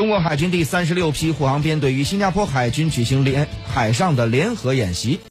中国海军第三十六批护航编队与新加坡海军举行联海上的联合演习。